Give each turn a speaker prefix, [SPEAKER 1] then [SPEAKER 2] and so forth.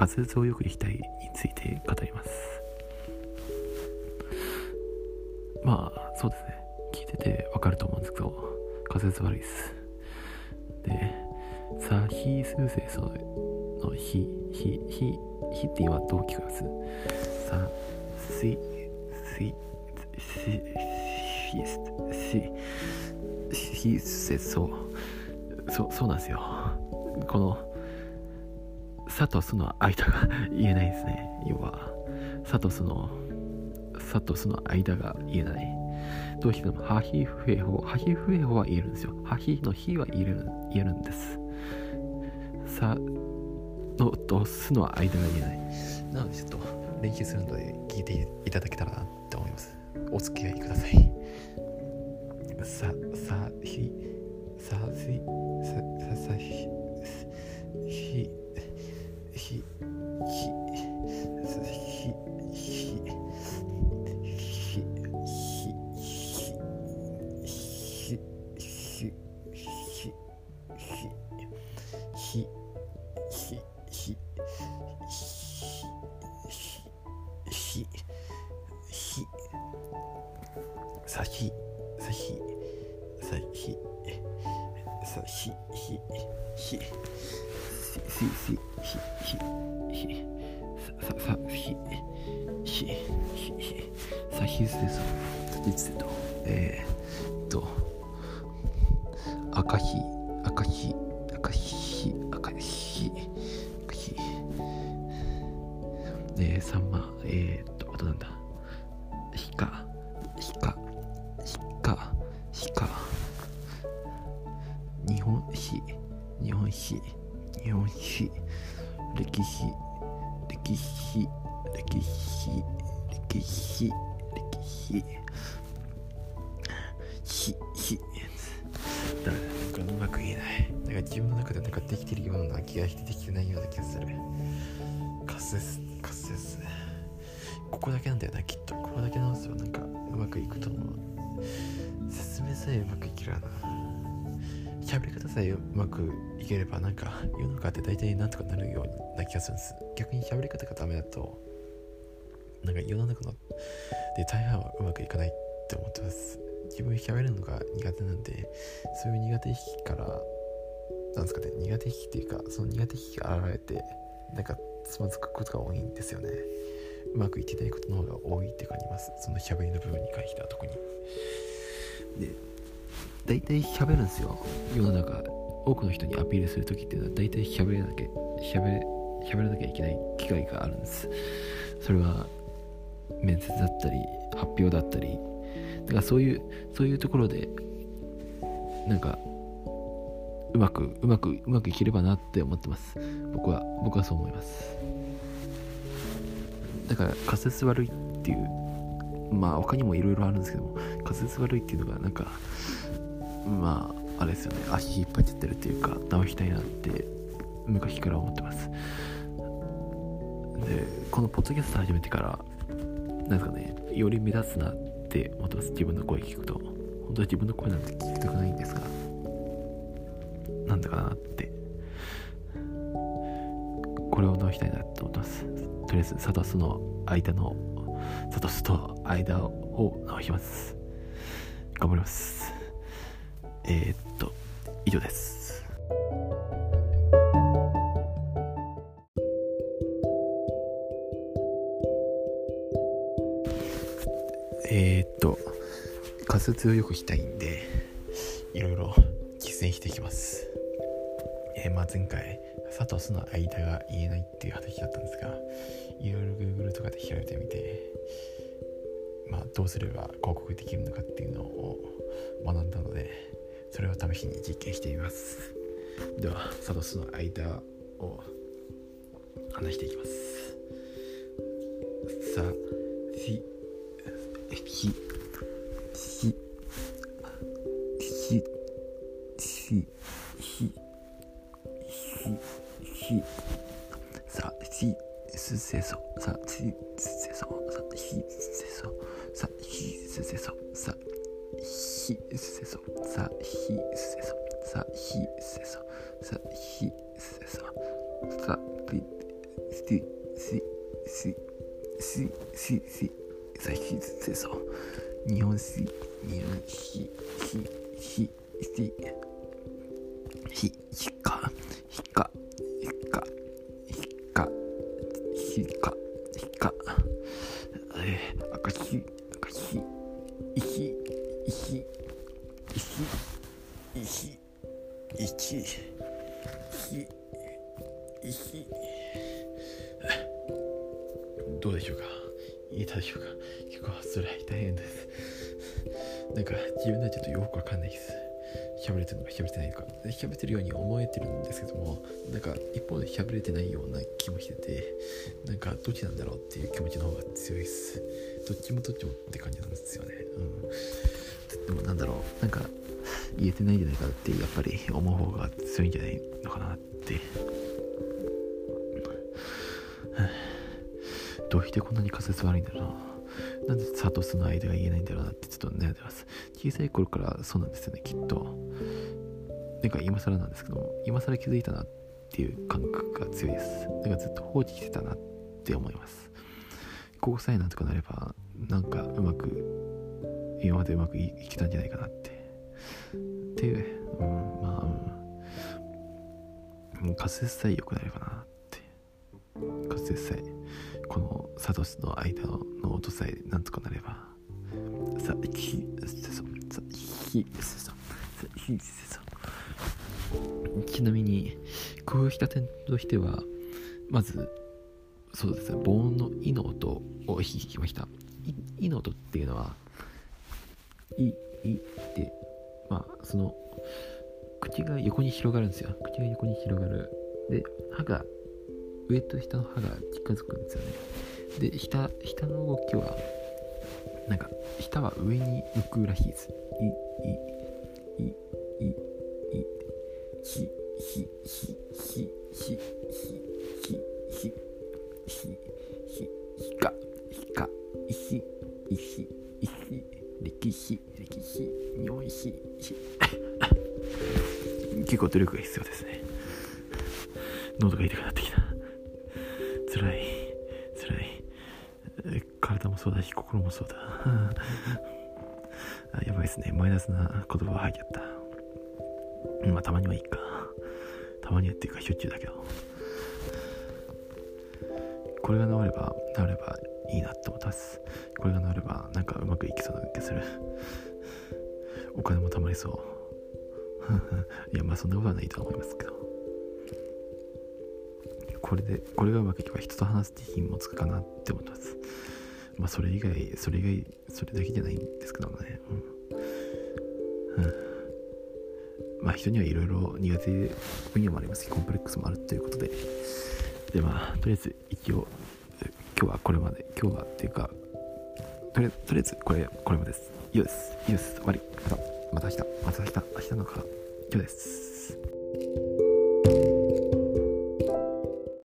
[SPEAKER 1] 滑舌をよくしたいについて語ります。まあそうですね。聞いててわかると思うんですけど滑舌悪いです。でさひすせそのひひひひって今どう聞こえます？さしししししせそそうそうなんですよ。この「さ」と「す」の間が言えない。ですね要は「さ」と「す」の「さ」と「す」の間が言えない。どうしても「はひふえほ」「はひふえほ」は言えるんですよ「はひ」の「ひ」は言える言えるんです「さ」のと「す」の間が言えない。なのでちょっと練習するので聞いていただけたらなって思います。お付き合いください。ささひさしひひひひひさひさひさひさひひひひひひひひささひひひひさひすです。実と。えー、っと赤でさんまえー、っとあとなんだ。ひか。ひか。ひか。ひか。日本史。日本史。日本史。歴史。歴史。歴史。歴史。歴史。ひひだからなんかうまく言えない。なんか自分の中でなんかできてるような気がしてできてないような気がする。カスですですここだけなんだよなきっと。ここだけなんですよなんかうまくいくと思う。説明さえうまくいけるな。喋り方さえうまくいければなんか世の中って大体なんとかなるような気がするんです。逆に喋り方がダメだとなんか世の中ので大半はうまくいかないって思ってます。自分喋るのが苦手なんでそういう苦手意識からなんですかね苦手意識っていうかその苦手意識が現れてなんかつまずくことが多いんですよね。うまくいってないことの方が多いって感じます。その喋りの部分に関しては特に。で大体喋るんですよ。世の中多くの人にアピールする時っていうのは大体喋れなきゃ喋れ喋らなきゃいけない機会があるんです。それは面接だったり発表だったり。だからそういうそういうところでなんかうまくうまくうまくいければなって思ってます。僕は僕はそう思います。だから仮説悪いっていうまあ他にもいろいろあるんですけども仮説悪いっていうのがなんかまああれですよね。足引っ張っちゃってるっていうか直したいなって昔から思ってます。でこのポッドキャスト始めてからなんですかねより目立つなって思ってます。自分の声聞くと。本当は自分の声なんて聞きたくないんですが。なんだかなって。これを直したいなって思ってます。とりあえずサトスの間のサトスと間を直します。頑張ります。えー、っと以上です。えー、っと仮説をよくしたいんでいろいろ実践していきます。えー、まあ前回サトスの間が言えないっていう話だったんですがいろいろ Google とかで調べてみてまあどうすれば広告できるのかっていうのを学んだのでそれを試しに実験してみます。ではサトスの間を話していきます。さひひひひひひひさひすせそさひすせそさひすせそさひすせそさひすせそさひすせそさひすせそさひすせそさひひひひひひひさひすせそ日本史日本史ひひひひひかひかひかひかひかひか。えー、赤ひ赤ひいひいひいひいひいひひいひ。どうでしょうか？いいでしょうか？結構辛い大変です。なんか自分ではちょっとよくわかんないです。喋れてるのか喋れてないのか。喋ってるように思えてるんですけどもなんか一方で喋れてないような気もしててなんかどっちなんだろうっていう気持ちの方が強いです。どっちもどっちもって感じなんですよね。うん。でもなんだろうなんか言えてないんじゃないかってやっぱり思う方が強いんじゃないのかなって。どうしてこんなに仮説悪いんだろうな。なんでサトスの間が言えないんだろうなってちょっと悩んでます。小さい頃からそうなんですよね、きっと。なんか今更なんですけども、今更気づいたなっていう感覚が強いです。だかずっと放置してたなって思います。ここさえなんとかなれば、なんかうまく、今までうまくいきたんじゃないかなって。っていう、うん、まあ、うん、仮説さえ良くなればなって。仮説さえ。このサトシの間の音さえなんとかなれば。さひせそさひせそ。さひせそ。ちなみに工夫した点としてはまずそうですね防音の「い」の音を弾きました「い」の音っていうのは「い」「い」ってまあその口が横に広がるんですよ。口が横に広がる。で歯が上と下の歯が近づくんですよね。で下下の動きはなんか下は上に向くらしいです。いいいいいいひひひひひひひひひひかひかいひいひいひ歴史歴史日本史結構努力が必要ですね喉が痛くなってきた体もそうだし心もそうだ。あやばいですね。マイナスな言葉が入っちゃった。まあたまにはいいか。たまにはっていうかしょっちゅうだけど。これが治れば治ればいいなって思ってます。これが治ればなんかうまくいきそうな気がする。お金も貯まりそう。いやまあそんなことはないと思いますけど。これでこれがうまくいけば人と話すって品もつくかなって思ってます。まあそれ以外それ以外それだけじゃないんですけどもね。うん、うん、まあ人にはいろいろ苦手分野もありますしコンプレックスもあるということで。でまあとりあえず一応今日はこれまで。今日はっていうかとりあえずこれこれまでです。以上です以上です終わり。またまた明日。また明日。明日のか。今日です。